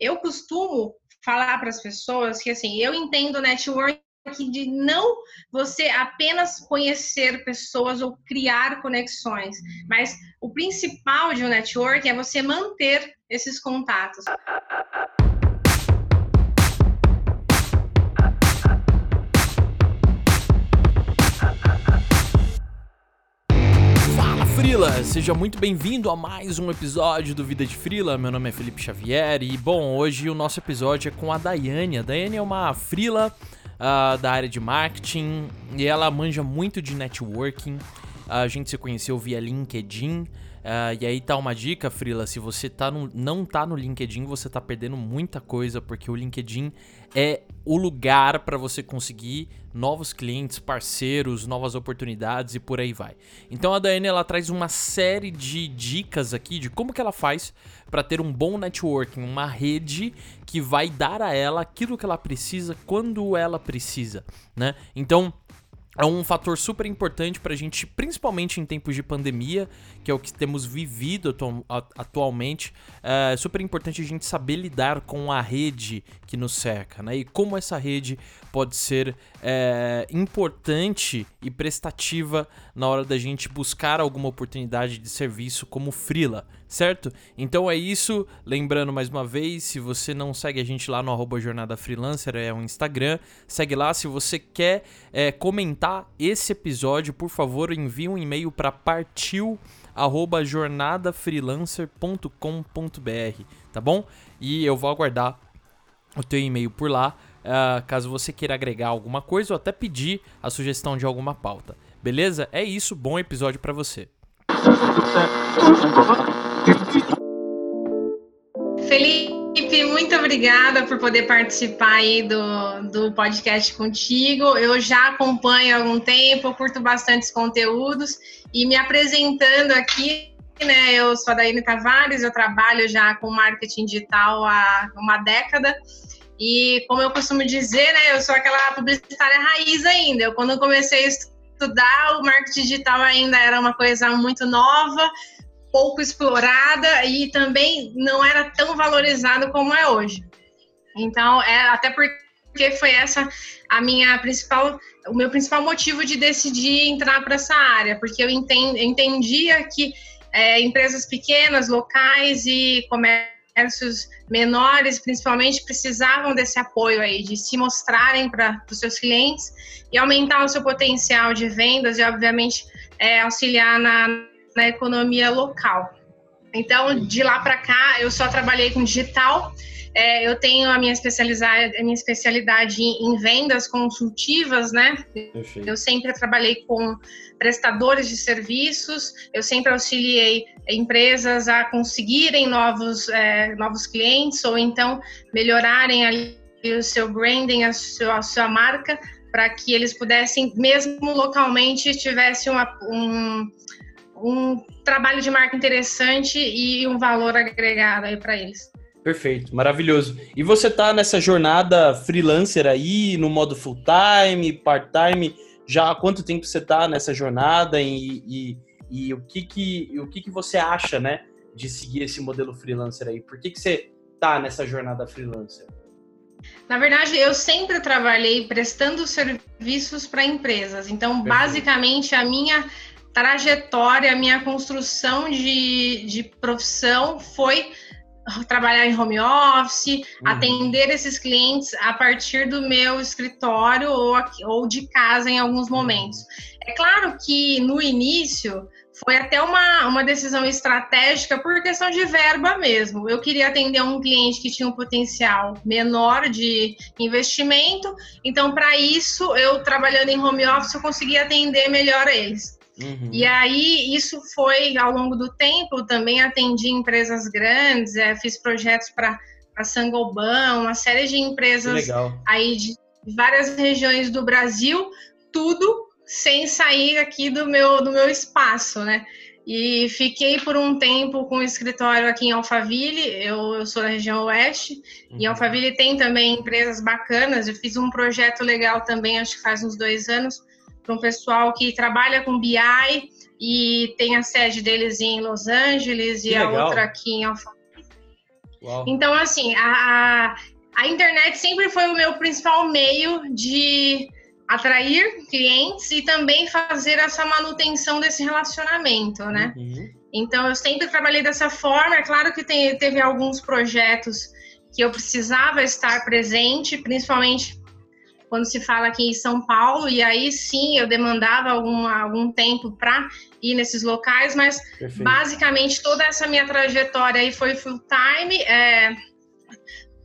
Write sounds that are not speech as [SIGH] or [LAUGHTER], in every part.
Eu costumo falar para as pessoas que assim, eu entendo network de não você apenas conhecer pessoas ou criar conexões, mas o principal de um network é você manter esses contatos. Frila, seja muito bem-vindo a mais um episódio do Vida de Frila. Meu nome é Felipe Xavier e, bom, hoje o nosso episódio é com a Daiane. A Daiane é uma Frila uh, da área de marketing e ela manja muito de networking. A gente se conheceu via LinkedIn. Uh, e aí tá uma dica, Frila, se você tá no, não tá no LinkedIn, você tá perdendo muita coisa, porque o LinkedIn é o lugar para você conseguir novos clientes, parceiros, novas oportunidades e por aí vai. Então a Daiane ela traz uma série de dicas aqui de como que ela faz para ter um bom networking, uma rede que vai dar a ela aquilo que ela precisa quando ela precisa, né? Então é um fator super importante para a gente, principalmente em tempos de pandemia, que é o que temos vivido atualmente. É super importante a gente saber lidar com a rede que nos cerca, né? E como essa rede pode ser é, importante e prestativa na hora da gente buscar alguma oportunidade de serviço como Frila, certo? Então é isso. Lembrando mais uma vez, se você não segue a gente lá no arroba Jornada Freelancer, é o Instagram, segue lá. Se você quer é, comentar esse episódio, por favor, envie um e-mail para partiu arroba jornadafreelancer.com.br, tá bom? E eu vou aguardar o teu e-mail por lá, uh, caso você queira agregar alguma coisa ou até pedir a sugestão de alguma pauta. Beleza? É isso, bom episódio para você. Felipe, muito obrigada por poder participar aí do, do podcast contigo. Eu já acompanho há algum tempo, curto bastante conteúdos e me apresentando aqui, né? Eu sou a Daíne Tavares, eu trabalho já com marketing digital há uma década. E como eu costumo dizer, né, eu sou aquela publicitária raiz ainda. Eu, quando comecei a estudar, o marketing digital ainda era uma coisa muito nova, pouco explorada e também não era tão valorizado como é hoje. Então, é até porque foi essa a minha principal, o meu principal motivo de decidir entrar para essa área, porque eu entendia que é, empresas pequenas, locais e comércios menores, principalmente, precisavam desse apoio aí, de se mostrarem para os seus clientes e aumentar o seu potencial de vendas e, obviamente, é, auxiliar na, na economia local. Então, de lá para cá, eu só trabalhei com digital. É, eu tenho a minha especialidade, a minha especialidade em, vendas consultivas, né? Perfeito. Eu sempre trabalhei com prestadores de serviços, eu sempre auxiliei empresas a conseguirem novos, é, novos clientes ou então melhorarem ali o seu branding, a sua, a sua marca, para que eles pudessem, mesmo localmente, tivesse uma, um, um trabalho de marca interessante e um valor agregado aí para eles. Perfeito, maravilhoso. E você tá nessa jornada freelancer aí, no modo full time, part time? Já há quanto tempo você tá nessa jornada e, e, e o que que o que que você acha, né, de seguir esse modelo freelancer aí? Por que que você tá nessa jornada freelancer? Na verdade, eu sempre trabalhei prestando serviços para empresas. Então, Perfeito. basicamente, a minha trajetória, a minha construção de, de profissão foi trabalhar em home office, uhum. atender esses clientes a partir do meu escritório ou, ou de casa em alguns momentos. É claro que no início foi até uma, uma decisão estratégica por questão de verba mesmo. Eu queria atender um cliente que tinha um potencial menor de investimento, então, para isso, eu trabalhando em home office, eu conseguia atender melhor eles. Uhum. E aí, isso foi ao longo do tempo, também atendi empresas grandes, é, fiz projetos para a Sangoban, uma série de empresas aí de várias regiões do Brasil, tudo sem sair aqui do meu, do meu espaço, né? E fiquei por um tempo com o escritório aqui em Alphaville, eu, eu sou da região oeste, uhum. e Alphaville tem também empresas bacanas, eu fiz um projeto legal também, acho que faz uns dois anos, para um pessoal que trabalha com BI e tem a sede deles em Los Angeles que e legal. a outra aqui em Alphaville. Uau. Então, assim, a, a internet sempre foi o meu principal meio de atrair clientes e também fazer essa manutenção desse relacionamento, né? Uhum. Então, eu sempre trabalhei dessa forma. É claro que tem, teve alguns projetos que eu precisava estar presente, principalmente quando se fala aqui em São Paulo, e aí sim eu demandava algum, algum tempo para ir nesses locais, mas Perfeito. basicamente toda essa minha trajetória aí foi full time. É,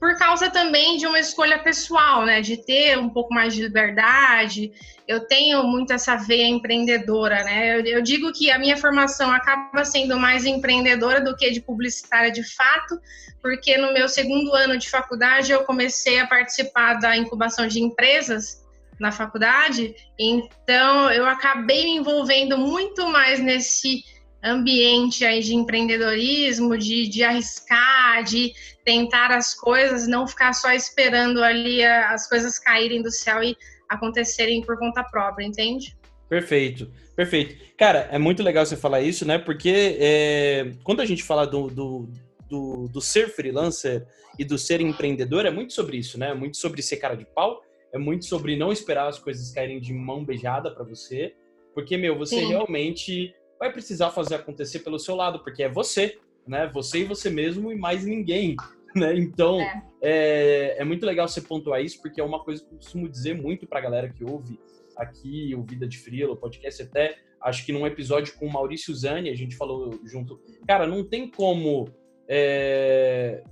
por causa também de uma escolha pessoal, né? De ter um pouco mais de liberdade. Eu tenho muito essa veia empreendedora, né? Eu, eu, digo que a minha formação acaba sendo mais empreendedora do que de publicitária de fato, porque no meu segundo ano de faculdade eu comecei a participar da incubação de empresas na faculdade, então eu acabei me envolvendo muito mais nesse ambiente aí de empreendedorismo, de, de arriscar, de tentar as coisas, não ficar só esperando ali as coisas caírem do céu e acontecerem por conta própria, entende? Perfeito, perfeito. Cara, é muito legal você falar isso, né? Porque é, quando a gente fala do, do, do, do, ser freelancer e do ser empreendedor, é muito sobre isso, né? É muito sobre ser cara de pau, é muito sobre não esperar as coisas caírem de mão beijada para você, porque, meu, você Sim. realmente vai precisar fazer acontecer pelo seu lado, porque é você, né? Você e você mesmo e mais ninguém, [LAUGHS] né? Então, é, é, é muito legal você pontuar isso, porque é uma coisa que eu costumo dizer muito pra galera que ouve aqui o Vida de Frila, o podcast até, acho que num episódio com o Maurício Zani, a gente falou junto, cara, não tem como é,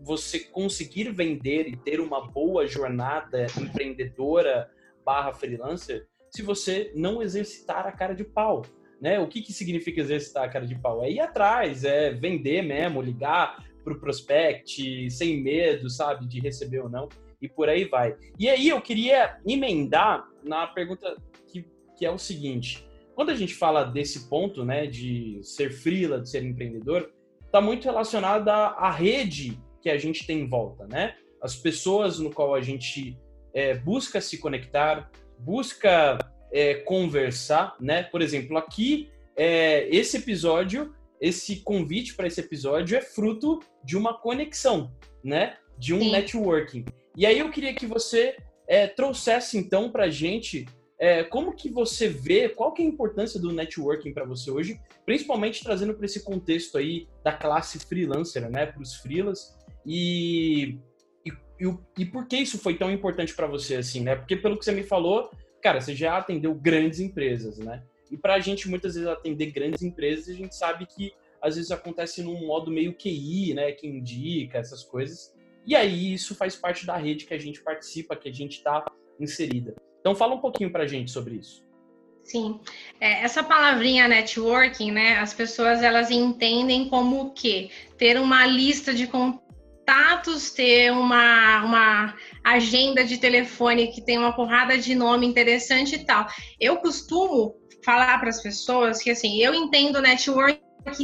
você conseguir vender e ter uma boa jornada empreendedora barra freelancer se você não exercitar a cara de pau, né? O que, que significa exercitar a cara de pau? É ir atrás, é vender mesmo, ligar para o prospect, sem medo, sabe, de receber ou não, e por aí vai. E aí eu queria emendar na pergunta que, que é o seguinte: quando a gente fala desse ponto, né, de ser freela, de ser empreendedor, está muito relacionado à, rede que a gente tem em volta, né? As pessoas no qual a gente é, busca se conectar, busca é, conversar, né? Por exemplo, aqui, é, esse episódio, esse convite para esse episódio é fruto de uma conexão, né? De um Sim. networking. E aí eu queria que você é, trouxesse então para a gente é, como que você vê, qual que é a importância do networking para você hoje, principalmente trazendo para esse contexto aí da classe freelancer, né? Para os freelas e, e, e, e por que isso foi tão importante para você assim, né? Porque pelo que você me falou, cara, você já atendeu grandes empresas, né? E para a gente, muitas vezes, atender grandes empresas, a gente sabe que às vezes acontece num modo meio QI, né? Que indica essas coisas. E aí isso faz parte da rede que a gente participa, que a gente está inserida. Então fala um pouquinho para a gente sobre isso. Sim, é, essa palavrinha networking, né? As pessoas elas entendem como o quê? Ter uma lista de contatos, ter uma, uma agenda de telefone que tem uma porrada de nome interessante e tal. Eu costumo falar para as pessoas que assim, eu entendo network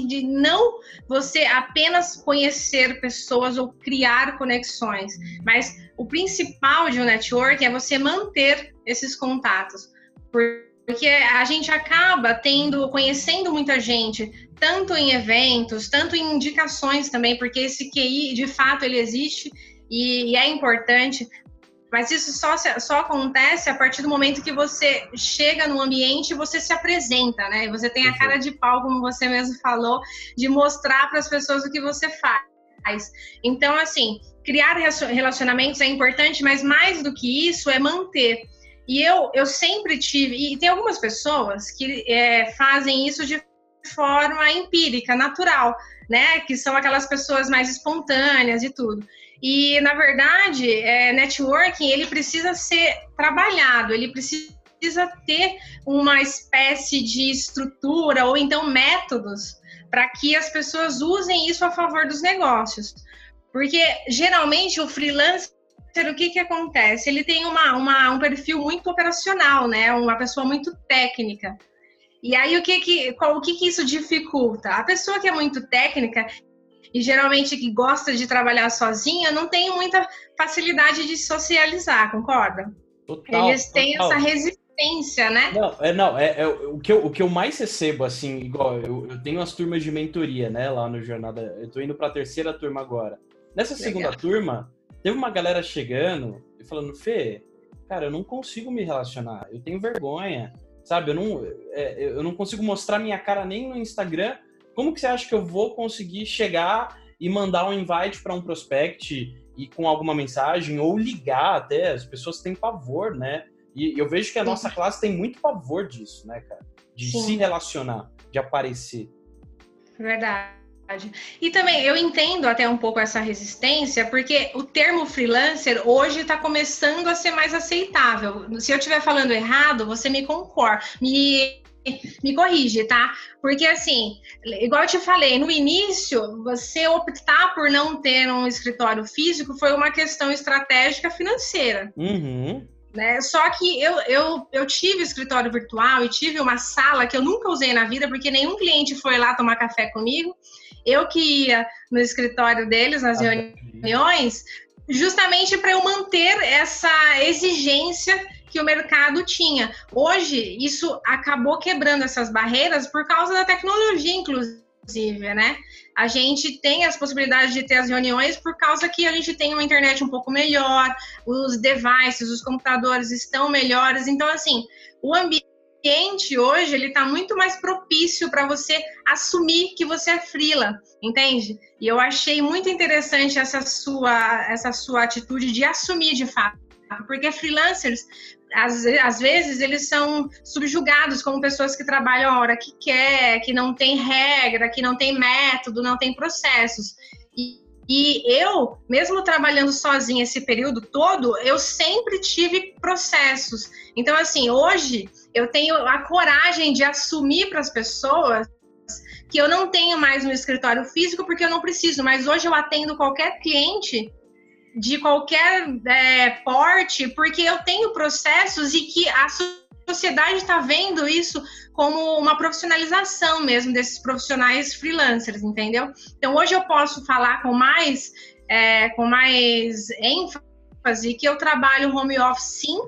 de não você apenas conhecer pessoas ou criar conexões, mas o principal de um network é você manter esses contatos. Porque a gente acaba tendo, conhecendo muita gente, tanto em eventos, tanto em indicações também, porque esse QI, de fato, ele existe e, e é importante, mas isso só, só acontece a partir do momento que você chega no ambiente e você se apresenta, né? Você tem a cara de pau, como você mesmo falou, de mostrar para as pessoas o que você faz. Então, assim, criar relacionamentos é importante, mas mais do que isso é manter. E eu, eu sempre tive, e tem algumas pessoas que é, fazem isso de forma empírica, natural, né? Que são aquelas pessoas mais espontâneas e tudo. E, na verdade, é, networking, ele precisa ser trabalhado, ele precisa ter uma espécie de estrutura ou então métodos para que as pessoas usem isso a favor dos negócios. Porque, geralmente, o freelancer o que, que acontece? Ele tem uma, uma, um perfil muito operacional, né? Uma pessoa muito técnica. E aí, o que que, qual, o que que isso dificulta? A pessoa que é muito técnica e geralmente que gosta de trabalhar sozinha não tem muita facilidade de socializar, concorda? Total, Eles têm total. essa resistência, né? Não, é, não é, é, o, que eu, o que eu mais recebo, assim, igual eu, eu tenho as turmas de mentoria, né, lá no Jornada. Eu tô indo para a terceira turma agora. Nessa segunda Legal. turma, teve uma galera chegando e falando, Fê, cara, eu não consigo me relacionar, eu tenho vergonha, sabe? Eu não, é, eu não consigo mostrar minha cara nem no Instagram. Como que você acha que eu vou conseguir chegar e mandar um invite para um prospect e com alguma mensagem ou ligar até? As pessoas têm pavor, né? E eu vejo que a nossa classe tem muito pavor disso, né, cara? De Sim. se relacionar, de aparecer. Verdade. E também eu entendo até um pouco essa resistência, porque o termo freelancer hoje está começando a ser mais aceitável. Se eu estiver falando errado, você me concorda, me, me corrige, tá? Porque assim, igual eu te falei, no início, você optar por não ter um escritório físico foi uma questão estratégica financeira. Uhum. Né? Só que eu, eu, eu tive escritório virtual e tive uma sala que eu nunca usei na vida, porque nenhum cliente foi lá tomar café comigo. Eu que ia no escritório deles, nas ah, reuniões, justamente para eu manter essa exigência que o mercado tinha. Hoje, isso acabou quebrando essas barreiras por causa da tecnologia, inclusive, né? A gente tem as possibilidades de ter as reuniões por causa que a gente tem uma internet um pouco melhor, os devices, os computadores estão melhores. Então, assim, o ambiente ambiente hoje ele está muito mais propício para você assumir que você é frila, entende? E eu achei muito interessante essa sua essa sua atitude de assumir de fato, porque freelancers às, às vezes eles são subjugados como pessoas que trabalham a hora que quer, que não tem regra, que não tem método, não tem processos. E, e eu, mesmo trabalhando sozinha esse período todo, eu sempre tive processos. Então, assim, hoje eu tenho a coragem de assumir para as pessoas que eu não tenho mais um escritório físico porque eu não preciso, mas hoje eu atendo qualquer cliente de qualquer é, porte porque eu tenho processos e que a sociedade está vendo isso como uma profissionalização mesmo desses profissionais freelancers, entendeu? Então hoje eu posso falar com mais é, com mais ênfase que eu trabalho home office sim,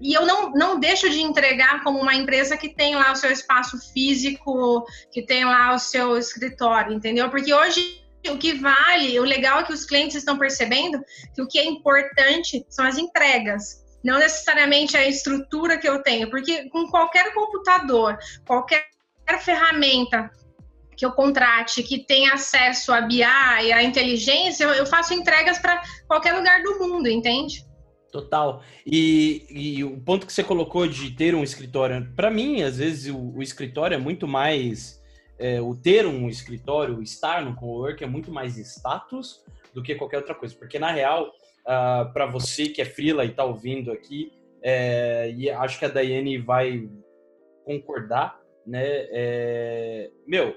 e eu não, não deixo de entregar como uma empresa que tem lá o seu espaço físico, que tem lá o seu escritório, entendeu? Porque hoje o que vale, o legal é que os clientes estão percebendo que o que é importante são as entregas não necessariamente a estrutura que eu tenho, porque com qualquer computador, qualquer ferramenta que eu contrate que tenha acesso a BI, a inteligência, eu, faço entregas para qualquer lugar do mundo, entende? Total. E, e, o ponto que você colocou de ter um escritório, para mim, às vezes o, o, escritório é muito mais. É, o ter um escritório, estar no cowork é muito mais status do que qualquer outra coisa. Porque, na real, uh, ah, para você que é frila e está ouvindo aqui, é, e acho que a Daiane vai concordar, né? É, meu,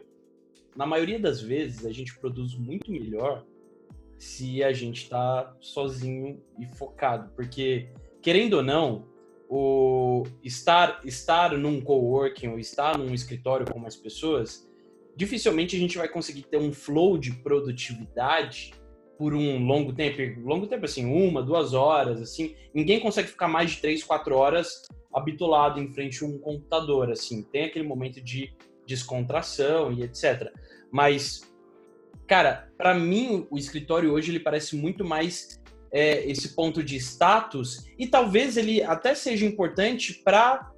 na maioria das vezes a gente produz muito melhor se a gente está sozinho e focado, porque querendo ou não, o estar estar num coworking ou estar num escritório com mais pessoas, dificilmente a gente vai conseguir ter um flow de produtividade por um longo tempo, longo tempo assim, uma, duas horas, assim, ninguém consegue ficar mais de três, quatro horas habitulado em frente a um computador, assim, tem aquele momento de descontração e etc. Mas, cara, para mim o escritório hoje ele parece muito mais é, esse ponto de status e talvez ele até seja importante para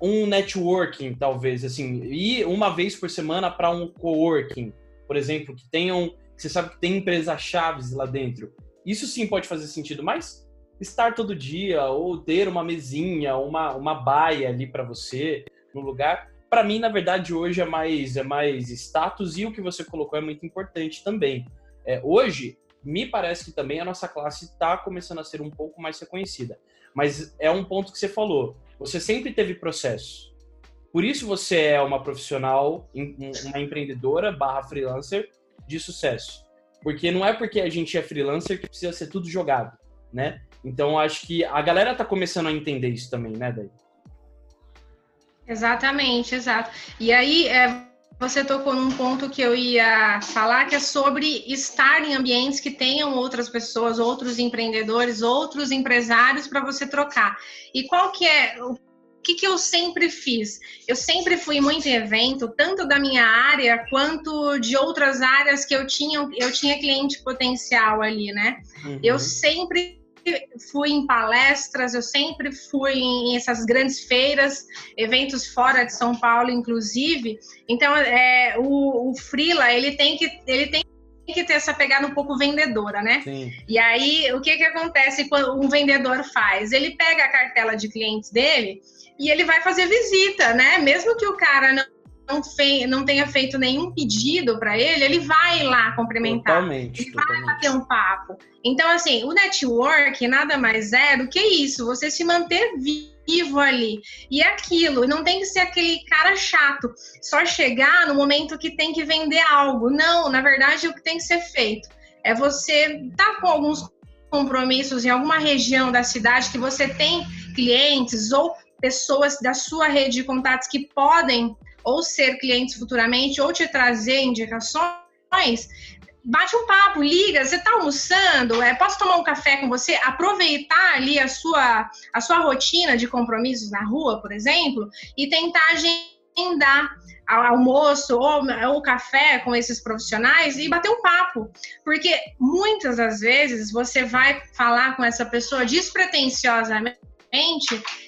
um networking, talvez assim, ir uma vez por semana para um coworking, por exemplo, que tenham você sabe que tem empresas chaves lá dentro. Isso sim pode fazer sentido, mas estar todo dia ou ter uma mesinha, uma, uma baia ali para você no lugar, para mim na verdade hoje é mais é mais status e o que você colocou é muito importante também. É, hoje me parece que também a nossa classe está começando a ser um pouco mais reconhecida, mas é um ponto que você falou. Você sempre teve processo. Por isso você é uma profissional, uma empreendedora barra freelancer de sucesso. Porque não é porque a gente é freelancer que precisa ser tudo jogado, né? Então acho que a galera tá começando a entender isso também, né, Daí? Exatamente, exato. E aí é, você tocou num ponto que eu ia falar, que é sobre estar em ambientes que tenham outras pessoas, outros empreendedores, outros empresários para você trocar. E qual que é o que, que eu sempre fiz? Eu sempre fui muito em evento, tanto da minha área quanto de outras áreas que eu tinha, eu tinha cliente potencial ali, né? Uhum. Eu sempre fui em palestras, eu sempre fui em essas grandes feiras, eventos fora de São Paulo, inclusive. Então, é, o, o Frila, ele tem que ele tem que ter essa pegada um pouco vendedora, né? Sim. E aí, o que que acontece quando um vendedor faz? Ele pega a cartela de clientes dele e ele vai fazer visita, né? Mesmo que o cara não não, fei, não tenha feito nenhum pedido para ele, ele vai lá cumprimentar. Totalmente, ele totalmente. vai bater um papo. Então, assim, o network nada mais é do que isso, você se manter vivo ali. E é aquilo, não tem que ser aquele cara chato, só chegar no momento que tem que vender algo. Não, na verdade, o que tem que ser feito é você tá com alguns compromissos em alguma região da cidade que você tem clientes ou pessoas da sua rede de contatos que podem ou ser clientes futuramente, ou te trazer indicações, bate um papo, liga, você está almoçando, é, posso tomar um café com você? Aproveitar ali a sua, a sua rotina de compromissos na rua, por exemplo, e tentar agendar almoço ou, ou café com esses profissionais e bater um papo. Porque muitas das vezes você vai falar com essa pessoa despretensiosamente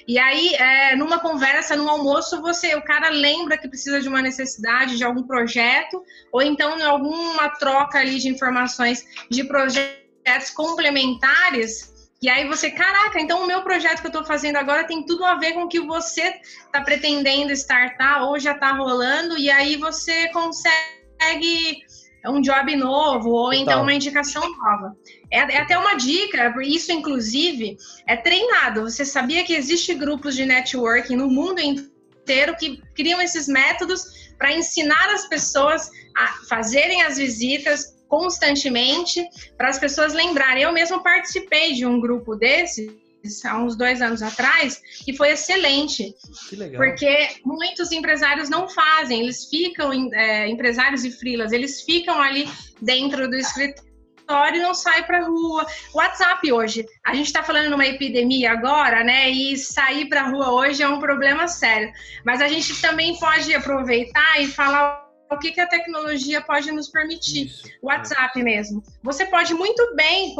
e aí, é, numa conversa, num almoço, você, o cara lembra que precisa de uma necessidade, de algum projeto, ou então em alguma troca ali de informações de projetos complementares. E aí você, caraca, então o meu projeto que eu estou fazendo agora tem tudo a ver com o que você está pretendendo startar ou já está rolando, e aí você consegue um job novo ou então uma indicação nova. É, é, até uma dica, isso inclusive é treinado. Você sabia que existe grupos de networking no mundo inteiro que criam esses métodos para ensinar as pessoas a fazerem as visitas constantemente, para as pessoas lembrarem. Eu mesmo participei de um grupo desse há uns dois anos atrás, que foi excelente. Que legal. Porque muitos empresários não fazem, eles ficam, é, empresários e frilas, eles ficam ali dentro do escritório e não saem para rua. WhatsApp hoje, a gente está falando numa epidemia agora, né? E sair para rua hoje é um problema sério. Mas a gente também pode aproveitar e falar o que, que a tecnologia pode nos permitir. Isso. WhatsApp mesmo. Você pode muito bem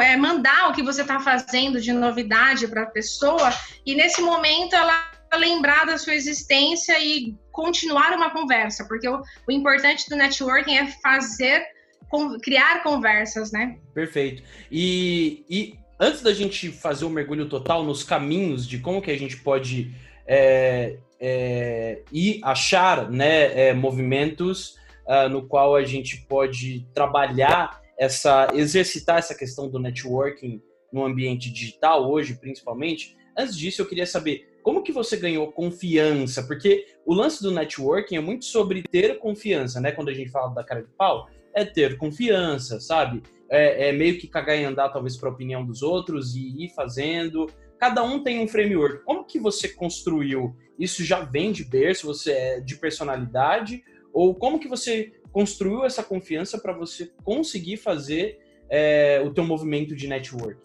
é, mandar o que você está fazendo de novidade para a pessoa e nesse momento ela lembrar da sua existência e continuar uma conversa, porque o, o importante do networking é fazer, com, criar conversas, né? Perfeito. E, e antes da gente fazer o um mergulho total nos caminhos de como que a gente pode é, é, e achar né, é, movimentos uh, no qual a gente pode trabalhar essa, exercitar essa questão do networking no ambiente digital hoje, principalmente. Antes disso, eu queria saber como que você ganhou confiança, porque o lance do networking é muito sobre ter confiança, né? Quando a gente fala da cara de pau, é ter confiança, sabe? É, é meio que cagar em andar, talvez, para a opinião dos outros e ir fazendo. Cada um tem um framework. Como que você construiu isso já vem de berço, você é de personalidade, ou como que você construiu essa confiança para você conseguir fazer é, o teu movimento de network?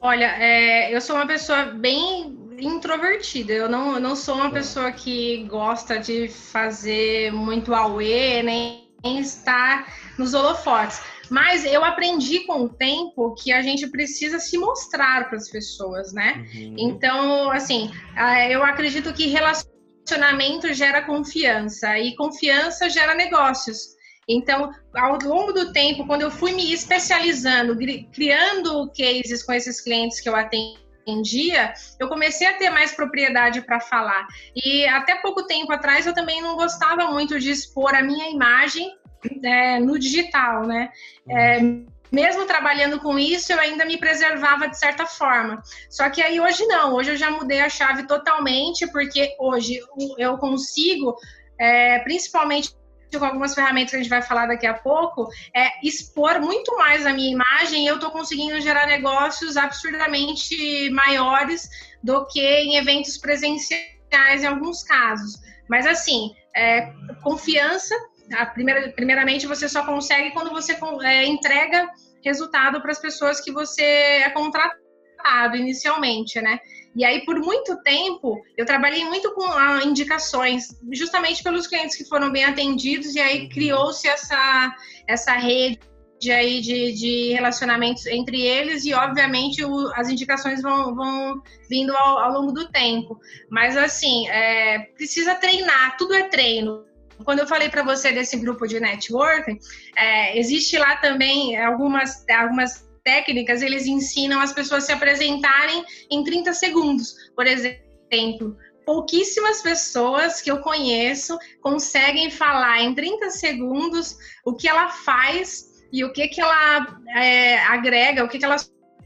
Olha, é, eu sou uma pessoa bem introvertida. Eu não, eu não sou uma é. pessoa que gosta de fazer muito auê, nem estar nos holofotes. Mas eu aprendi com o tempo que a gente precisa se mostrar para as pessoas, né? Uhum. Então, assim, eu acredito que relacionamento gera confiança e confiança gera negócios. Então, ao longo do tempo, quando eu fui me especializando, criando cases com esses clientes que eu atendia, eu comecei a ter mais propriedade para falar. E até pouco tempo atrás eu também não gostava muito de expor a minha imagem é, no digital, né? É, mesmo trabalhando com isso, eu ainda me preservava de certa forma. Só que aí hoje não, hoje eu já mudei a chave totalmente, porque hoje eu consigo, é, principalmente com algumas ferramentas que a gente vai falar daqui a pouco, é expor muito mais a minha imagem e eu estou conseguindo gerar negócios absurdamente maiores do que em eventos presenciais em alguns casos. Mas assim, é, confiança primeira, primeiramente, você só consegue quando você é, entrega resultado para as pessoas que você é contratado inicialmente, né? E aí, por muito tempo, eu trabalhei muito com ah, indicações, justamente pelos clientes que foram bem atendidos, e aí uhum. criou-se essa, essa rede aí de, de relacionamentos entre eles e, obviamente, o, as indicações vão, vão vindo ao, ao longo do tempo. Mas, assim, é, precisa treinar, tudo é treino. Quando eu falei para você desse grupo de networking, é, existe lá também algumas, algumas técnicas, eles ensinam as pessoas a se apresentarem em 30 segundos. Por exemplo, pouquíssimas pessoas que eu conheço conseguem falar em 30 segundos o que ela faz e o que, que ela é, agrega, o que, que ela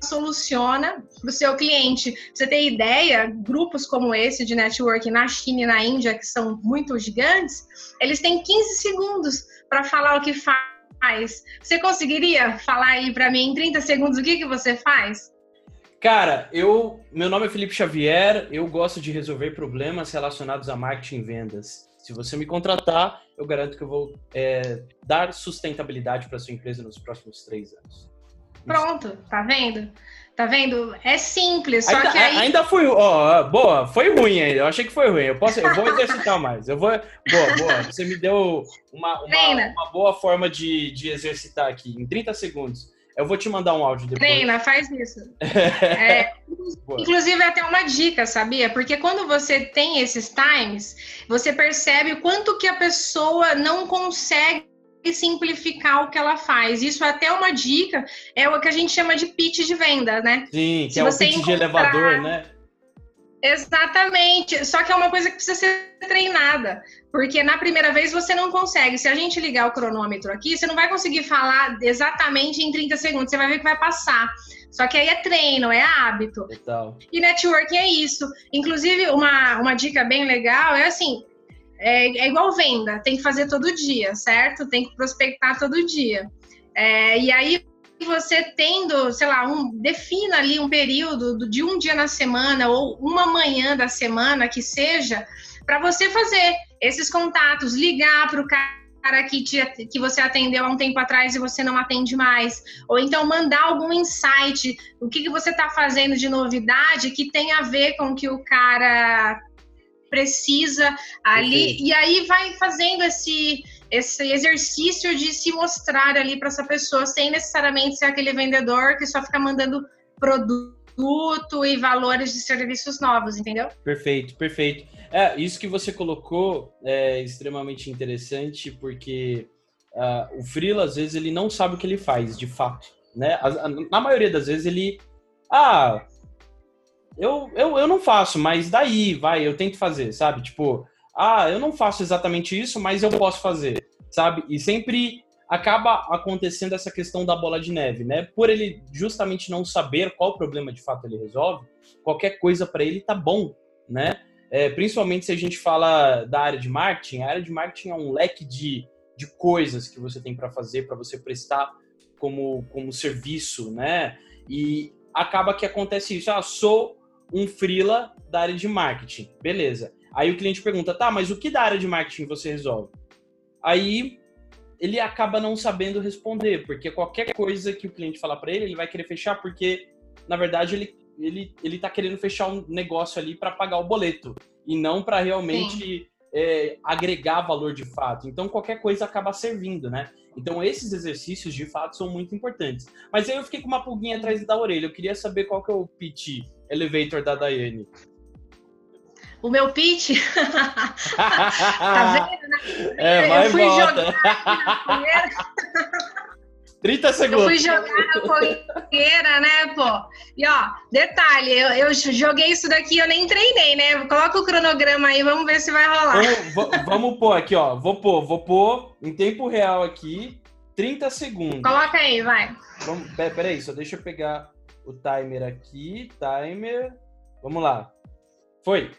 soluciona para o seu cliente. você tem ideia, grupos como esse de networking na China e na Índia, que são muito gigantes, eles têm 15 segundos para falar o que faz. Você conseguiria falar aí para mim em 30 segundos o que, que você faz? Cara, eu, meu nome é Felipe Xavier, eu gosto de resolver problemas relacionados a marketing e vendas. Se você me contratar, eu garanto que eu vou é, dar sustentabilidade para sua empresa nos próximos três anos. Pronto, tá vendo? Tá vendo? É simples, só ainda, que aí... Ainda foi, ó, boa, foi ruim ainda. Eu achei que foi ruim. Eu posso, eu vou [LAUGHS] exercitar mais. Eu vou, boa, boa. Você me deu uma, uma, uma boa forma de, de exercitar aqui em 30 segundos. Eu vou te mandar um áudio depois. Treina, faz isso. [LAUGHS] é, inclusive, até uma dica, sabia? Porque quando você tem esses times, você percebe o quanto que a pessoa não consegue simplificar o que ela faz. Isso é até uma dica, é o que a gente chama de pitch de venda, né? Sim, que Se é o pitch encontrar... de elevador, né? Exatamente, só que é uma coisa que precisa ser treinada, porque na primeira vez você não consegue. Se a gente ligar o cronômetro aqui, você não vai conseguir falar exatamente em 30 segundos, você vai ver que vai passar. Só que aí é treino, é hábito. E networking é isso. Inclusive, uma, uma dica bem legal é assim: é, é igual venda, tem que fazer todo dia, certo? Tem que prospectar todo dia. É, e aí você tendo, sei lá, um, defina ali um período de um dia na semana ou uma manhã da semana que seja, para você fazer esses contatos, ligar para o cara que, te, que você atendeu há um tempo atrás e você não atende mais, ou então mandar algum insight, o que, que você está fazendo de novidade que tem a ver com o que o cara precisa ali, e aí vai fazendo esse esse exercício de se mostrar ali para essa pessoa, sem necessariamente ser aquele vendedor que só fica mandando produto e valores de serviços novos, entendeu? Perfeito, perfeito. É, isso que você colocou é extremamente interessante, porque uh, o freela, às vezes, ele não sabe o que ele faz, de fato. Né? Na maioria das vezes, ele... Ah, eu, eu, eu não faço, mas daí, vai, eu tento fazer, sabe? Tipo, ah, eu não faço exatamente isso, mas eu posso fazer, sabe? E sempre acaba acontecendo essa questão da bola de neve, né? Por ele justamente não saber qual problema de fato ele resolve, qualquer coisa para ele tá bom, né? É, principalmente se a gente fala da área de marketing, a área de marketing é um leque de, de coisas que você tem para fazer, para você prestar como, como serviço, né? E acaba que acontece isso. Ah, sou um freela da área de marketing. Beleza. Aí o cliente pergunta, tá, mas o que da área de marketing você resolve? Aí ele acaba não sabendo responder, porque qualquer coisa que o cliente falar para ele, ele vai querer fechar, porque na verdade ele ele ele tá querendo fechar um negócio ali para pagar o boleto e não para realmente é, agregar valor de fato. Então qualquer coisa acaba servindo, né? Então esses exercícios de fato são muito importantes. Mas aí eu fiquei com uma pulguinha atrás da orelha. Eu queria saber qual que é o pitch elevator da Daiane o meu pitch. [LAUGHS] tá [LAUGHS] vendo? Né? É, vai [LAUGHS] eu fui volta. jogar 30 segundos. Eu fui jogar na fogueira, né, pô? E ó, detalhe, eu, eu, joguei isso daqui, eu nem treinei, né? Coloca o cronograma aí, vamos ver se vai rolar. Vamos, vamos pôr aqui, ó. Vou pôr, vou pôr em tempo real aqui, 30 segundos. Coloca aí, vai. Vamos, peraí, só deixa eu pegar o timer aqui. Timer. Vamos lá. Foi.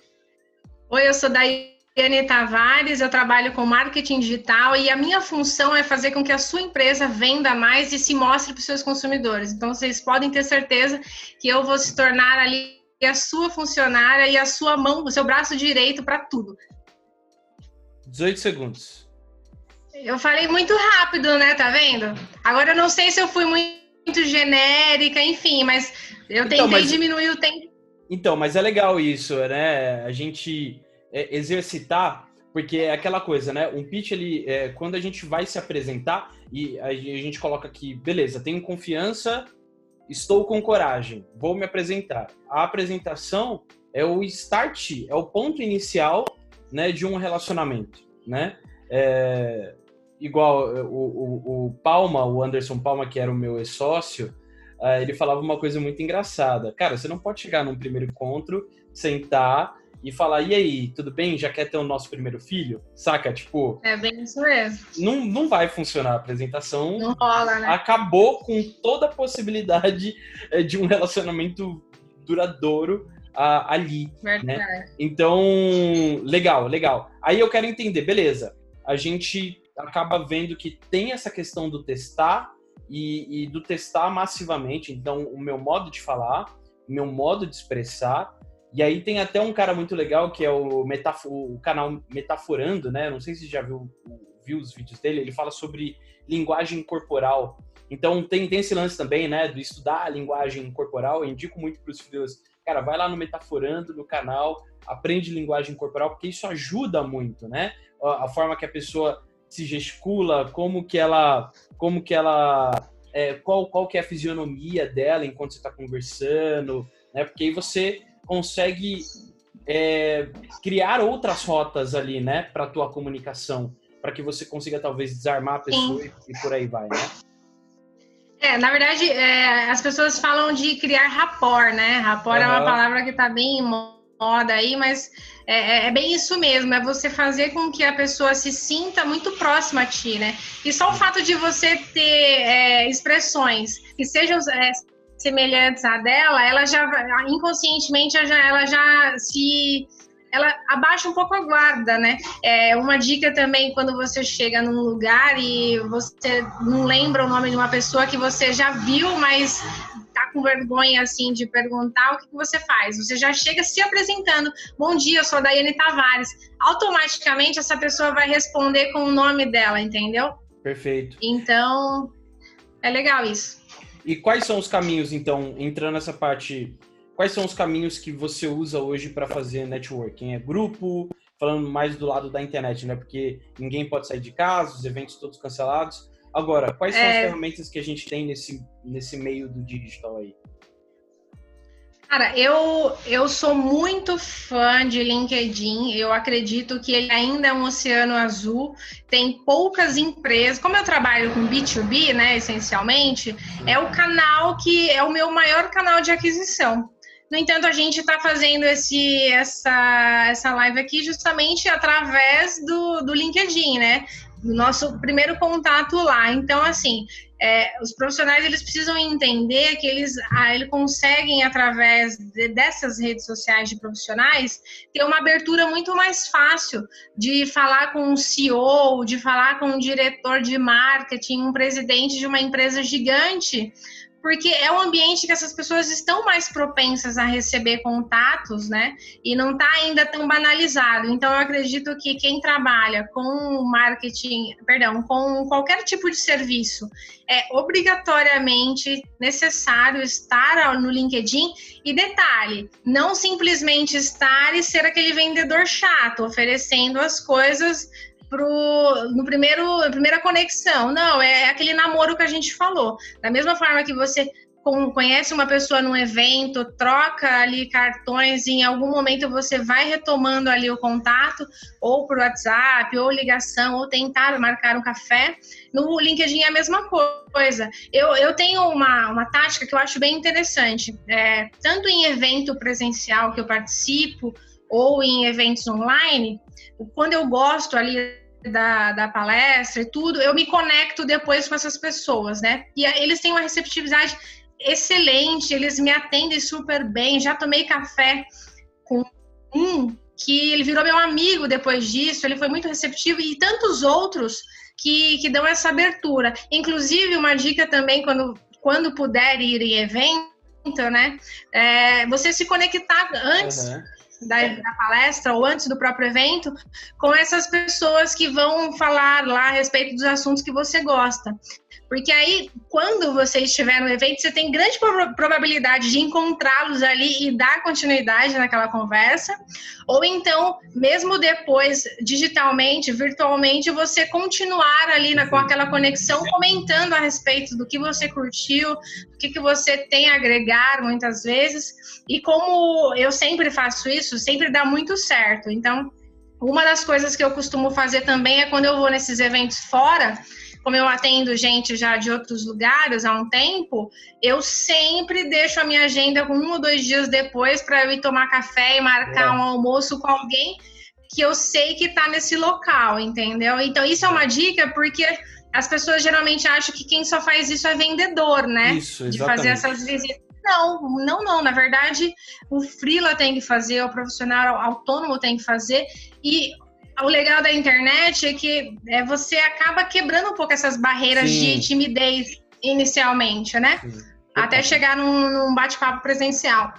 Oi, eu sou Daiane Tavares, eu trabalho com marketing digital e a minha função é fazer com que a sua empresa venda mais e se mostre para os seus consumidores. Então, vocês podem ter certeza que eu vou se tornar ali a sua funcionária e a sua mão, o seu braço direito para tudo. 18 segundos. Eu falei muito rápido, né? Tá vendo? Agora eu não sei se eu fui muito genérica, enfim, mas eu então, tentei mas... diminuir o tempo Então, mas é legal isso, né? A gente é, exercitar, porque é aquela coisa, né? Um pitch, ele, é, quando a gente vai se apresentar e a gente coloca aqui, beleza, tenho confiança, estou com coragem, vou me apresentar. A apresentação é o start, é o ponto inicial, né, de um relacionamento, né? É, igual o, o, o, Palma, o Anderson Palma, que era o meu ex-sócio, uh, ele falava uma coisa muito engraçada. Cara, você não pode chegar num primeiro encontro, sentar e falar, e aí, tudo bem? Já quer ter o nosso primeiro filho? Saca? Tipo. É bem isso mesmo. Não, não vai funcionar a apresentação. Não rola, né? Acabou com toda a possibilidade eh, de um relacionamento duradouro ali. Né? Verdade. Né? Então, legal, legal. Aí eu quero entender, beleza. A gente acaba vendo que tem essa questão do testar e, e do testar massivamente. Então, o meu modo de falar, o meu modo de expressar e aí tem até um cara muito legal que é o, o canal Metaforando, né? Não sei se você já viu, viu os vídeos dele. Ele fala sobre linguagem corporal. Então tem, tem esse lance também, né? Do estudar a linguagem corporal. Eu indico muito para os filhos. Cara, vai lá no Metaforando, no canal, aprende linguagem corporal, porque isso ajuda muito, né? A, a forma que a pessoa se gesticula, como que ela, como que ela, é, qual, qual que é a fisionomia dela enquanto você está conversando, né? Porque aí você consegue é, criar outras rotas ali, né, para tua comunicação, para que você consiga talvez desarmar a pessoa e, e, por aí vai, né? É, na verdade, é, as pessoas falam de criar rapport, né? Rapport uhum. é uma palavra que está bem moda aí, mas é, é, é, bem isso mesmo, é você fazer com que a pessoa se sinta muito próxima a ti, né? E só o fato de você ter é, expressões que sejam é, semelhantes à dela, ela já inconscientemente ela já, ela já se ela abaixa um pouco a guarda, né? É uma dica também quando você chega num lugar e você não lembra o nome de uma pessoa que você já viu, mas tá com vergonha assim de perguntar, o que, que você faz? Você já chega se apresentando. Bom dia, eu sou a Daiane Tavares. Automaticamente essa pessoa vai responder com o nome dela, entendeu? Perfeito. Então, é legal isso. E quais são os caminhos, então, entrando nessa parte, quais são os caminhos que você usa hoje para fazer networking? É grupo, falando mais do lado da internet, né? Porque ninguém pode sair de casa, os eventos todos cancelados. Agora, quais são é... as ferramentas que a gente tem nesse, nesse meio do digital aí? Cara, eu, eu sou muito fã de LinkedIn. Eu acredito que ele ainda é um oceano azul. Tem poucas empresas. Como eu trabalho com B2B, né, essencialmente, é o canal que é o meu maior canal de aquisição. No entanto, a gente está fazendo esse, essa, essa live aqui justamente através do, do LinkedIn, né? Do nosso primeiro contato lá. Então, assim, é, os profissionais eles precisam entender que eles, ah, eles conseguem, através de, dessas redes sociais de profissionais, ter uma abertura muito mais fácil de falar com um CEO, de falar com um diretor de marketing, um presidente de uma empresa gigante, porque é um ambiente que essas pessoas estão mais propensas a receber contatos, né? E não está ainda tão banalizado. Então, eu acredito que quem trabalha com marketing, perdão, com qualquer tipo de serviço, é obrigatoriamente necessário estar no LinkedIn. E detalhe, não simplesmente estar e ser aquele vendedor chato, oferecendo as coisas pro, no primeiro, primeira conexão. Não, é aquele namoro que a gente falou. Da mesma forma que você conhece uma pessoa num evento, troca ali cartões em algum momento você vai retomando ali o contato, ou por WhatsApp, ou ligação, ou tentar marcar um café. No LinkedIn é a mesma coisa. Eu, eu tenho uma, uma tática que eu acho bem interessante. É, tanto em evento presencial que eu participo, ou em eventos online, quando eu gosto ali da, da palestra e tudo, eu me conecto depois com essas pessoas, né? E eles têm uma receptividade excelente, eles me atendem super bem. Já tomei café com um que ele virou meu amigo depois disso, ele foi muito receptivo e tantos outros que, que dão essa abertura. Inclusive, uma dica também, quando, quando puder ir em evento, né? É, você se conectar antes. Uhum da, da, palestra ou antes do próprio evento com essas pessoas que vão falar lá a respeito dos assuntos que você gosta. Porque aí, quando você estiver no evento, você tem grande probabilidade de encontrá-los ali e dar continuidade naquela conversa. Ou então, mesmo depois, digitalmente, virtualmente, você continuar ali na, com aquela conexão, comentando a respeito do que você curtiu, do que, que você tem a agregar muitas vezes. E como eu sempre faço isso, sempre dá muito certo. Então, uma das coisas que eu costumo fazer também é quando eu vou nesses eventos fora como eu atendo gente já de outros lugares há um tempo, eu sempre deixo a minha agenda um ou dois dias depois para eu ir tomar café e marcar um almoço com alguém que eu sei que está nesse local, entendeu? Então, isso é uma dica porque as pessoas geralmente acham que quem só faz isso é vendedor, né? Isso, De fazer essas visitas. Não, não, não. Na verdade, o freela tem que fazer, o profissional autônomo tem que fazer. E o legal da internet é que é, você acaba quebrando um pouco essas barreiras Sim. de timidez inicialmente, né? Sim, Até chegar num, num bate-papo presencial.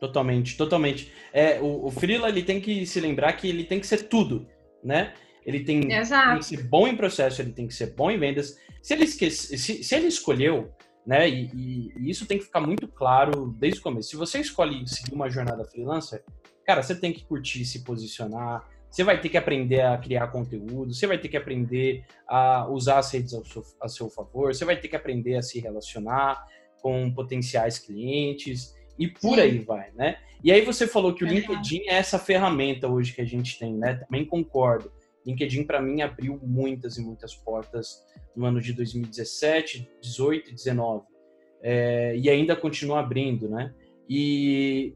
Totalmente, totalmente. É, o, o Freela ele tem que se lembrar que ele tem que ser tudo, né? Ele tem, tem, que ser bom em processo, ele tem que ser bom em vendas. Se ele, esquece, se, se ele escolheu, né? E, e, e, isso tem que ficar muito claro desde o começo. Se você escolhe seguir uma jornada freelancer, cara, você tem que curtir, se posicionar, você vai ter que aprender a criar conteúdo, você vai ter que aprender a usar as redes ao seu, a seu favor, você vai ter que aprender a se relacionar com potenciais clientes e por Sim. aí vai, né? E aí você falou que o é LinkedIn é essa ferramenta hoje que a gente tem, né? Também concordo. LinkedIn para mim abriu muitas e muitas portas no ano de 2017, 18 e 19. É, e ainda continua abrindo, né? E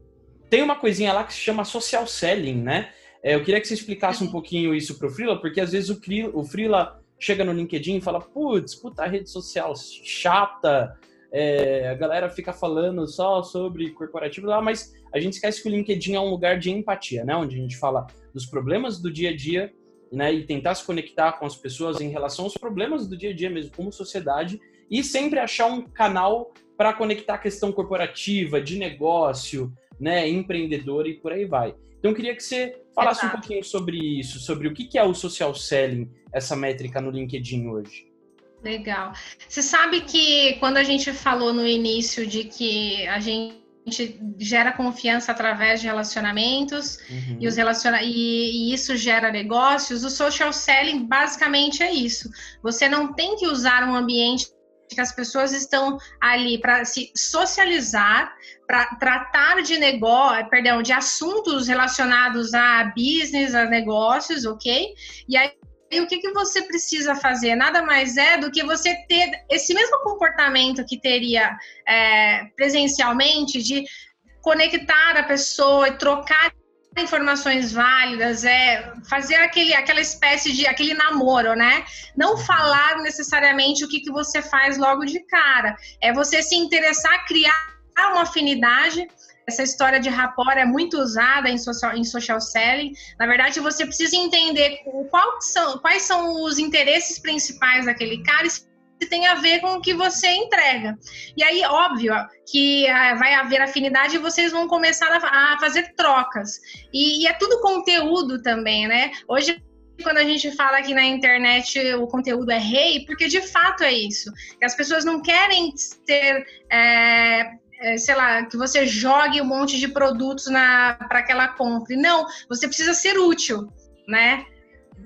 tem uma coisinha lá que se chama social selling, né? É, eu queria que você explicasse um pouquinho isso para o Freela, porque às vezes o, o Freela chega no LinkedIn e fala, putz, puta rede social chata, é, a galera fica falando só sobre corporativo lá, mas a gente esquece que o LinkedIn é um lugar de empatia, né? Onde a gente fala dos problemas do dia a dia, né? E tentar se conectar com as pessoas em relação aos problemas do dia a dia mesmo, como sociedade, e sempre achar um canal para conectar a questão corporativa, de negócio, né? Empreendedor e por aí vai. Então, eu queria que você falasse Exato. um pouquinho sobre isso, sobre o que é o social selling, essa métrica no LinkedIn hoje. Legal. Você sabe que quando a gente falou no início de que a gente gera confiança através de relacionamentos uhum. e, os relaciona e, e, isso gera negócios, o social selling basicamente é isso. Você não tem que usar um ambiente que as pessoas estão ali para se socializar, para tratar de negócio, perdão, de assuntos relacionados a business, a negócios, ok? E aí o que, que você precisa fazer? Nada mais é do que você ter esse mesmo comportamento que teria é, presencialmente de conectar a pessoa e trocar informações válidas, é fazer aquele, aquela espécie de aquele namoro, né? Não falar necessariamente o que, que você faz logo de cara. É você se interessar, criar uma afinidade. Essa história de rapport é muito usada em social, em social selling. Na verdade, você precisa entender qual são, quais são os interesses principais daquele cara e tem a ver com o que você entrega. E aí, óbvio, que ah, vai haver afinidade e vocês vão começar a, fazer trocas. E, é tudo conteúdo também, né? Hoje quando a gente fala aqui na internet o conteúdo é rei, porque de fato é isso. Que as pessoas não querem ter, é, é, sei lá, que você jogue um monte de produtos para que ela compre. Não, você precisa ser útil, né?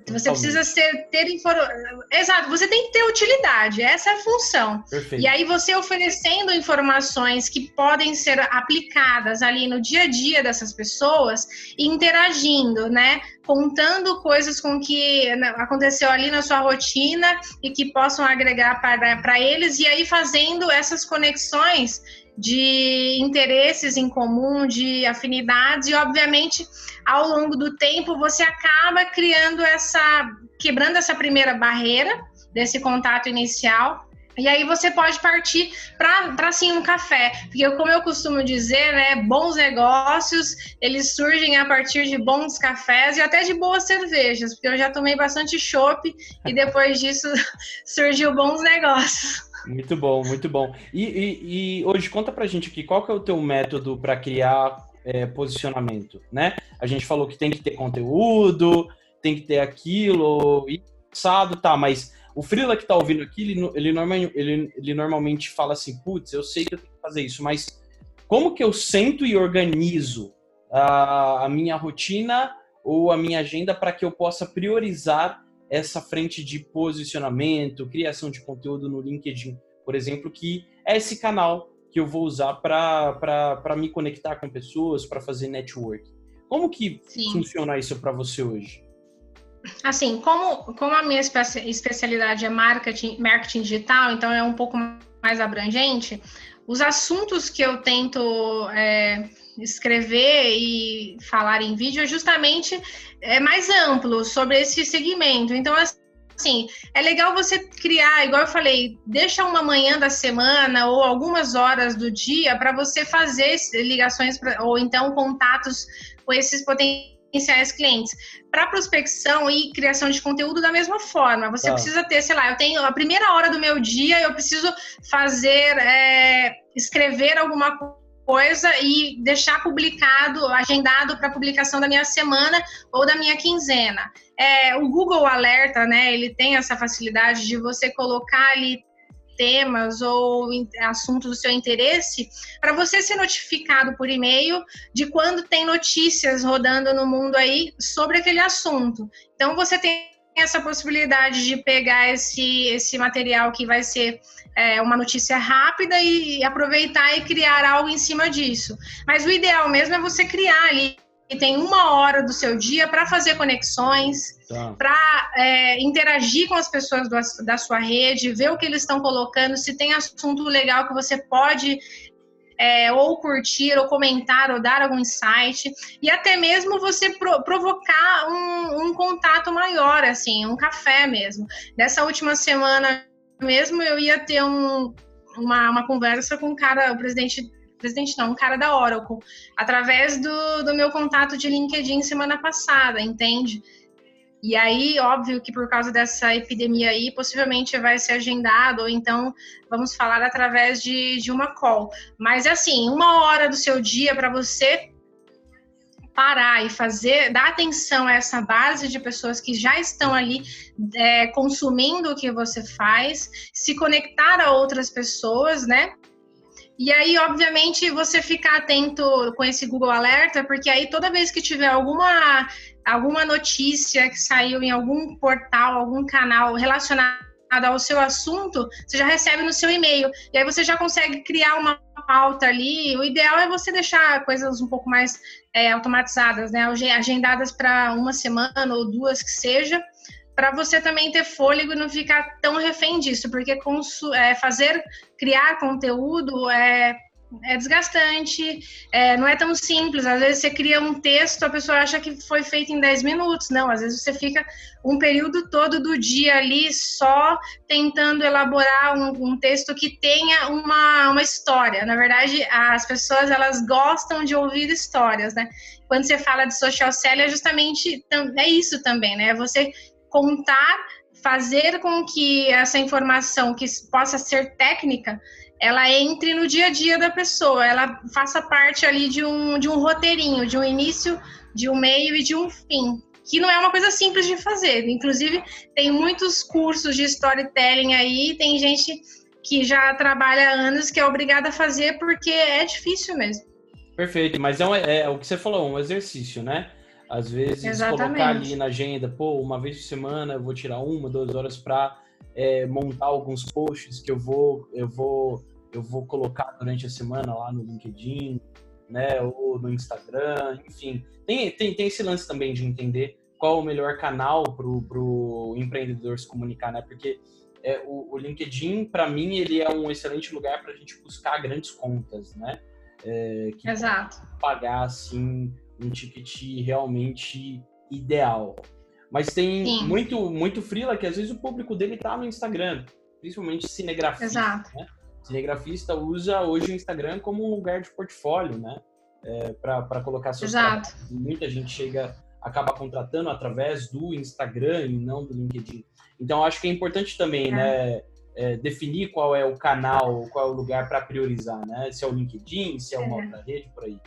Você precisa ser, ter informação. Exato, você tem que ter utilidade, essa é a função. Perfeito. E aí, você oferecendo informações que podem ser aplicadas ali no dia a dia dessas pessoas, interagindo, né? Contando coisas com que né, aconteceu ali na sua rotina e que possam agregar para, para eles, e aí fazendo essas conexões de interesses em comum, de afinidades, e obviamente ao longo do tempo você acaba criando essa, quebrando essa primeira barreira desse contato inicial. E aí você pode partir para sim um café, porque como eu costumo dizer, né, bons negócios eles surgem a partir de bons cafés e até de boas cervejas, porque eu já tomei bastante chopp e depois disso [LAUGHS] surgiu bons negócios. Muito bom, muito bom. E, e, e, hoje conta pra gente aqui qual que é o teu método para criar é, posicionamento, né? A gente falou que tem que ter conteúdo, tem que ter aquilo, e passado, tá, mas o Freela que tá ouvindo aqui, ele, ele, norma, ele, ele normalmente fala assim, putz, eu sei que eu tenho que fazer isso, mas como que eu sento e organizo a, a minha rotina ou a minha agenda para que eu possa priorizar essa frente de posicionamento, criação de conteúdo no LinkedIn, por exemplo, que é esse canal que eu vou usar para me conectar com pessoas, para fazer network. Como que Sim. funciona isso para você hoje? Assim, como, como a minha especialidade é marketing, marketing digital, então é um pouco mais abrangente, os assuntos que eu tento é, escrever e falar em vídeo é justamente é, mais amplo sobre esse segmento. Então, assim, é legal você criar, igual eu falei, deixa uma manhã da semana ou algumas horas do dia para você fazer ligações pra, ou então contatos com esses potenciais clientes. Para prospecção e criação de conteúdo da mesma forma, você tá. precisa ter, sei lá, eu tenho a primeira hora do meu dia, eu preciso fazer, é, escrever alguma coisa coisa e deixar publicado, agendado para publicação da minha semana ou da minha quinzena. É, o Google Alerta, né, ele tem essa facilidade de você colocar ali temas ou assuntos do seu interesse para você ser notificado por e-mail de quando tem notícias rodando no mundo aí sobre aquele assunto. Então você tem essa possibilidade de pegar esse, esse material que vai ser é, uma notícia rápida e aproveitar e criar algo em cima disso. Mas o ideal mesmo é você criar ali e tem uma hora do seu dia para fazer conexões, tá. para é, interagir com as pessoas do, da sua rede, ver o que eles estão colocando, se tem assunto legal que você pode é, ou curtir, ou comentar, ou dar algum insight, e até mesmo você pro, provocar um, um, contato maior, assim, um café mesmo. Dessa última semana mesmo, eu ia ter um, uma, uma conversa com cara, o presidente presidente não, um cara da Oracle, através do, do meu contato de LinkedIn semana passada, entende? E aí, óbvio que por causa dessa epidemia aí, possivelmente vai ser agendado, ou então vamos falar através de, de uma call. Mas assim, uma hora do seu dia para você parar e fazer, dar atenção a essa base de pessoas que já estão ali é, consumindo o que você faz, se conectar a outras pessoas, né? E aí, obviamente, você ficar atento com esse Google Alerta, porque aí toda vez que tiver alguma, alguma notícia que saiu em algum portal, algum canal relacionado ao seu assunto, você já recebe no seu e-mail. E aí você já consegue criar uma pauta ali. O ideal é você deixar coisas um pouco mais é, automatizadas, né? Agendadas para uma semana ou duas que seja para você também ter fôlego e não ficar tão refém disso, porque é, fazer, criar conteúdo é, é desgastante, é, não é tão simples. Às vezes você cria um texto, a pessoa acha que foi feito em 10 minutos. Não, às vezes você fica um período todo do dia ali só tentando elaborar um, um texto que tenha uma, uma história. Na verdade, as pessoas elas gostam de ouvir histórias, né? Quando você fala de social selling, é justamente é isso também, né? Você contar, fazer com que essa informação que possa ser técnica, ela entre no dia a dia da pessoa, ela faça parte ali de um, de um roteirinho, de um início, de um meio e de um fim, que não é uma coisa simples de fazer. Inclusive, tem muitos cursos de storytelling aí, tem gente que já trabalha há anos que é obrigada a fazer porque é difícil mesmo. Perfeito, mas é, um, é o que você falou, um exercício, né? Às vezes, Exatamente. colocar ali na agenda, pô, uma vez por semana eu vou tirar uma, duas horas para é, montar alguns posts que eu vou, eu vou, eu vou colocar durante a semana lá no LinkedIn, né, ou no Instagram, enfim. Tem, tem, tem esse lance também de entender qual o melhor canal para o empreendedor se comunicar, né? Porque é, o, o LinkedIn, para mim, ele é um excelente lugar para a gente buscar grandes contas, né? É, que Exato. pagar assim um ticket realmente ideal. Mas tem Sim. muito muito freela que às vezes o público dele tá no Instagram, principalmente cinegrafista. Exato. Né? Cinegrafista usa hoje o Instagram como um lugar de portfólio, né? É, para colocar seus Exato. Trabalhos. Muita gente chega, acaba contratando através do Instagram e não do LinkedIn. Então, acho que é importante também, é. né? É, definir qual é o canal, qual é o lugar para priorizar, né? Se é o LinkedIn, se é uma é. outra rede, por aí.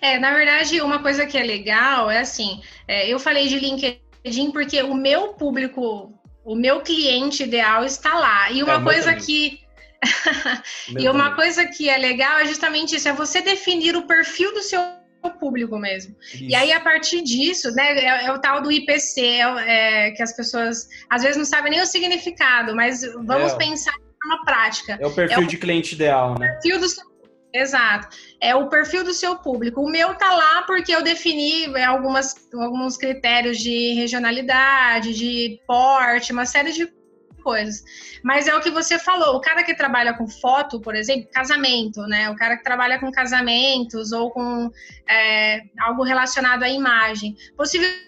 É, na verdade, uma coisa que é legal é assim, é, eu falei de LinkedIn porque o meu público O meu cliente ideal está lá. E uma é, coisa que [LAUGHS] e uma coisa que é legal é justamente isso, é você definir o perfil do seu público mesmo. Isso. E aí, a partir disso, né, é, é o tal do IPC, é, é, que as pessoas às vezes não sabem nem o significado, mas vamos é. pensar de forma prática. É o perfil é de cliente ideal, né? Perfil do seu Exato. É o perfil do seu público. O meu tá lá porque eu defini é, algumas, alguns critérios de regionalidade, de porte, uma série de coisas. Mas é o que você falou, o cara que trabalha com foto, por exemplo, casamento, né? O cara que trabalha com casamentos ou com é, algo relacionado à imagem. Possivelmente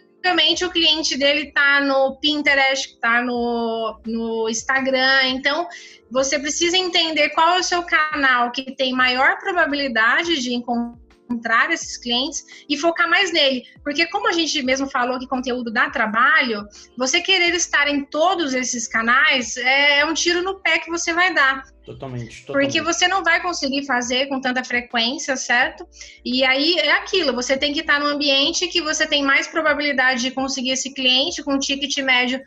o cliente dele tá no Pinterest, tá no, no Instagram. Então, você precisa entender qual é o seu canal que tem maior probabilidade de encontrar encontrar esses clientes e focar mais nele. Porque, como a gente mesmo falou que conteúdo dá trabalho, você querer estar em todos esses canais é um tiro no pé que você vai dar. Totalmente, totalmente. Porque você não vai conseguir fazer com tanta frequência, certo? E aí é aquilo, você tem que estar no ambiente que você tem mais probabilidade de conseguir esse cliente com um ticket médio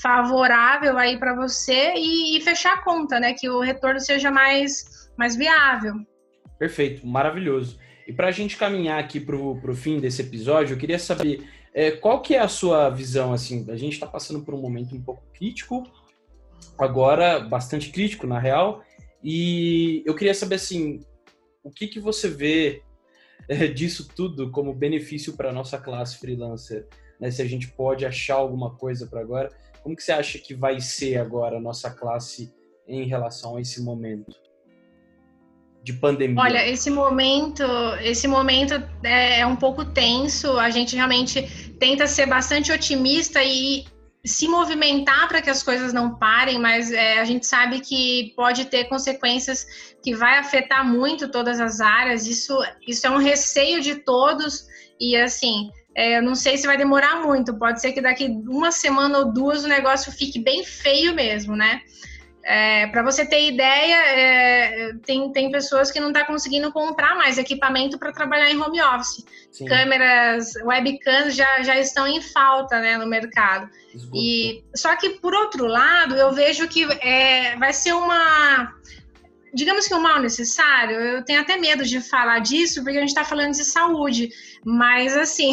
favorável aí para você e, e, fechar a conta, né? Que o retorno seja mais, mais viável. Perfeito, maravilhoso. E para a gente caminhar aqui para o fim desse episódio, eu queria saber é, qual que é a sua visão, assim, a gente está passando por um momento um pouco crítico, agora bastante crítico, na real, e eu queria saber, assim, o que, que você vê é, disso tudo como benefício para a nossa classe freelancer, né? Se a gente pode achar alguma coisa para agora, como que você acha que vai ser agora a nossa classe em relação a esse momento? De pandemia? Olha, esse momento, esse momento é, é um pouco tenso. A gente realmente tenta ser bastante otimista e se movimentar para que as coisas não parem, mas é, a gente sabe que pode ter consequências que vai afetar muito todas as áreas. Isso, isso é um receio de todos e assim. É, eu não sei se vai demorar muito, pode ser que daqui uma semana ou duas o negócio fique bem feio mesmo, né? É, para você ter ideia, é, tem, tem pessoas que não estão tá conseguindo comprar mais equipamento para trabalhar em home office. Sim. Câmeras, webcams já, já estão em falta né, no mercado. E Só que, por outro lado, eu vejo que é, vai ser uma digamos que um mal necessário, eu tenho até medo de falar disso, porque a gente está falando de saúde, mas assim,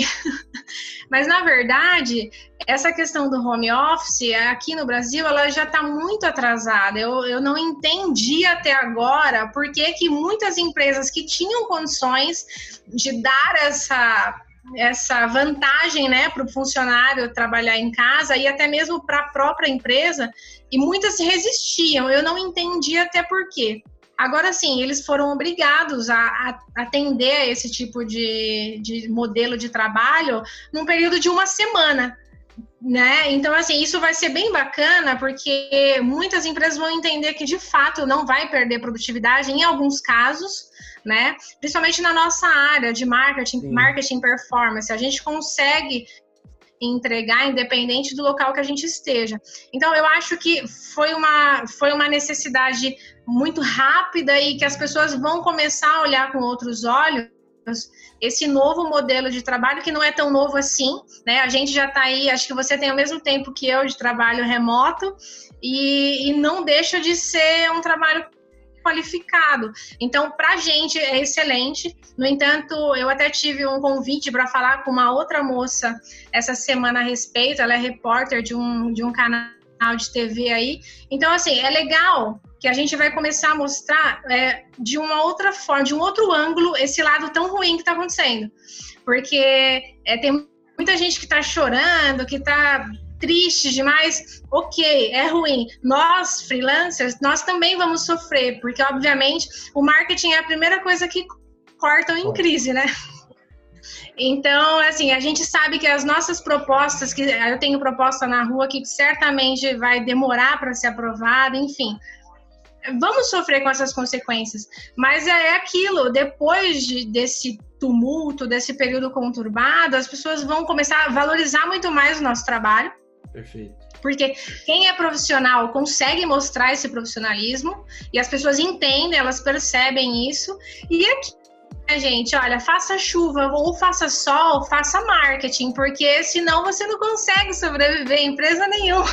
[LAUGHS] mas na verdade, essa questão do home office aqui no Brasil, ela já está muito atrasada. Eu, eu não entendi até agora por que, que muitas empresas que tinham condições de dar essa essa vantagem né, para o funcionário trabalhar em casa e até mesmo para a própria empresa, e muitas resistiam. Eu não entendi até por quê. Agora sim, eles foram obrigados a, a atender a esse tipo de, de modelo de trabalho num período de uma semana. Né? Então, assim, isso vai ser bem bacana, porque muitas empresas vão entender que de fato não vai perder produtividade em alguns casos, né? Principalmente na nossa área de marketing, Sim. marketing performance. A gente consegue entregar independente do local que a gente esteja. Então eu acho que foi uma foi uma necessidade muito rápida e que as pessoas vão começar a olhar com outros olhos esse novo modelo de trabalho que não é tão novo assim, né? A gente já está aí, acho que você tem o mesmo tempo que eu de trabalho remoto e, e não deixa de ser um trabalho qualificado. Então, para a gente é excelente. No entanto, eu até tive um convite para falar com uma outra moça essa semana a respeito. Ela é repórter de um, de um canal de TV aí. Então, assim, é legal que a gente vai começar a mostrar é, de uma outra forma, de um outro ângulo, esse lado tão ruim que está acontecendo. Porque é, tem muita gente que está chorando, que está triste demais, ok, é ruim. Nós, freelancers, nós também vamos sofrer, porque, obviamente, o marketing é a primeira coisa que cortam em crise, né? Então, assim, a gente sabe que as nossas propostas, que eu tenho proposta na rua que certamente vai demorar para ser aprovada, enfim, vamos sofrer com essas consequências. Mas é aquilo, depois de, desse tumulto, desse período conturbado, as pessoas vão começar a valorizar muito mais o nosso trabalho Perfeito. Porque quem é profissional consegue mostrar esse profissionalismo e as pessoas entendem, elas percebem isso. E aqui, né, gente, olha, faça chuva ou faça sol, faça marketing, porque senão você não consegue sobreviver em empresa nenhuma.